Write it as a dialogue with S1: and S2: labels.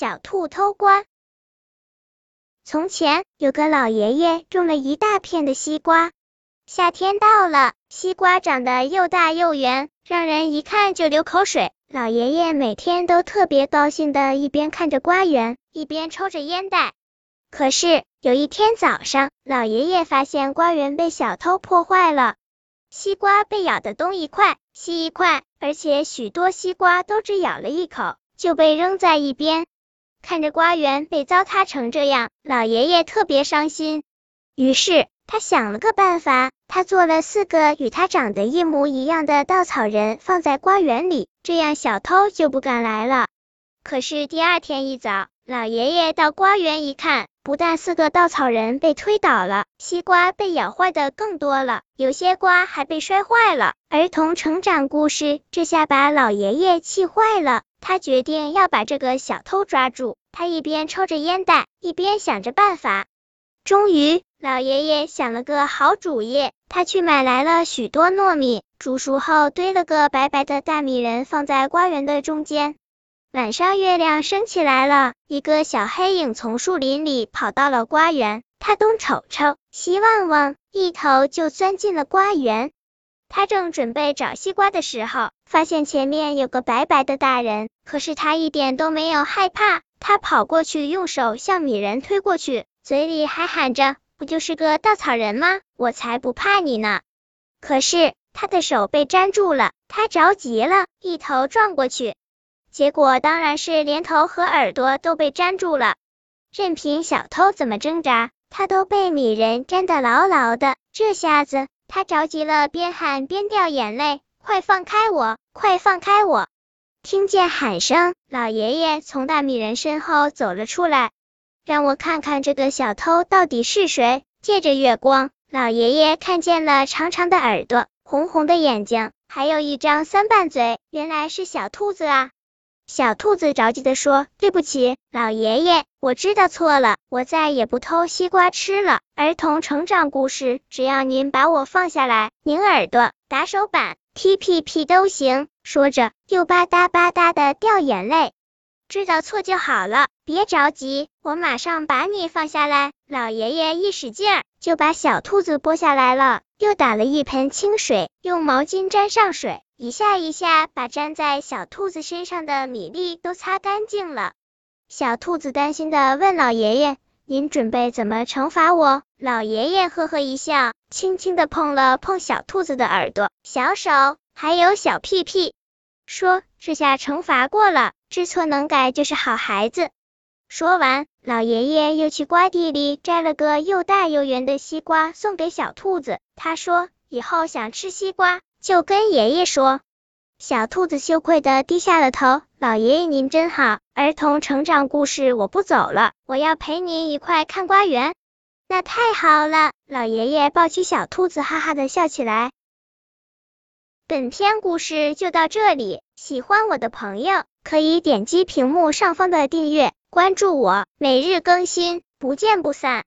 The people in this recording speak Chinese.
S1: 小兔偷瓜。从前有个老爷爷种了一大片的西瓜，夏天到了，西瓜长得又大又圆，让人一看就流口水。老爷爷每天都特别高兴的，一边看着瓜园，一边抽着烟袋。可是有一天早上，老爷爷发现瓜园被小偷破坏了，西瓜被咬得东一块西一块，而且许多西瓜都只咬了一口就被扔在一边。看着瓜园被糟蹋成这样，老爷爷特别伤心。于是他想了个办法，他做了四个与他长得一模一样的稻草人，放在瓜园里，这样小偷就不敢来了。可是第二天一早，老爷爷到瓜园一看，不但四个稻草人被推倒了，西瓜被咬坏的更多了，有些瓜还被摔坏了。儿童成长故事，这下把老爷爷气坏了。他决定要把这个小偷抓住。他一边抽着烟袋，一边想着办法。终于，老爷爷想了个好主意。他去买来了许多糯米，煮熟后堆了个白白的大米人，放在瓜园的中间。晚上，月亮升起来了，一个小黑影从树林里跑到了瓜园。他东瞅瞅，西望望，一头就钻进了瓜园。他正准备找西瓜的时候，发现前面有个白白的大人，可是他一点都没有害怕。他跑过去，用手向米人推过去，嘴里还喊着：“不就是个稻草人吗？我才不怕你呢！”可是他的手被粘住了，他着急了，一头撞过去，结果当然是连头和耳朵都被粘住了。任凭小偷怎么挣扎，他都被米人粘得牢牢的。这下子。他着急了，边喊边掉眼泪：“快放开我！快放开我！”听见喊声，老爷爷从大米人身后走了出来，让我看看这个小偷到底是谁。借着月光，老爷爷看见了长长的耳朵、红红的眼睛，还有一张三瓣嘴，原来是小兔子啊！小兔子着急的说：“对不起，老爷爷，我知道错了，我再也不偷西瓜吃了。”儿童成长故事，只要您把我放下来，拧耳朵、打手板、踢屁屁都行。说着，又吧嗒吧嗒的掉眼泪。知道错就好了，别着急，我马上把你放下来。老爷爷一使劲儿，就把小兔子拨下来了，又打了一盆清水，用毛巾沾上水。一下一下把粘在小兔子身上的米粒都擦干净了。小兔子担心的问老爷爷：“您准备怎么惩罚我？”老爷爷呵呵一笑，轻轻的碰了碰小兔子的耳朵、小手，还有小屁屁，说：“这下惩罚过了，知错能改就是好孩子。”说完，老爷爷又去瓜地里摘了个又大又圆的西瓜送给小兔子。他说：“以后想吃西瓜。”就跟爷爷说，小兔子羞愧的低下了头。老爷爷您真好，儿童成长故事我不走了，我要陪您一块看瓜园。那太好了，老爷爷抱起小兔子，哈哈的笑起来。本篇故事就到这里，喜欢我的朋友可以点击屏幕上方的订阅，关注我，每日更新，不见不散。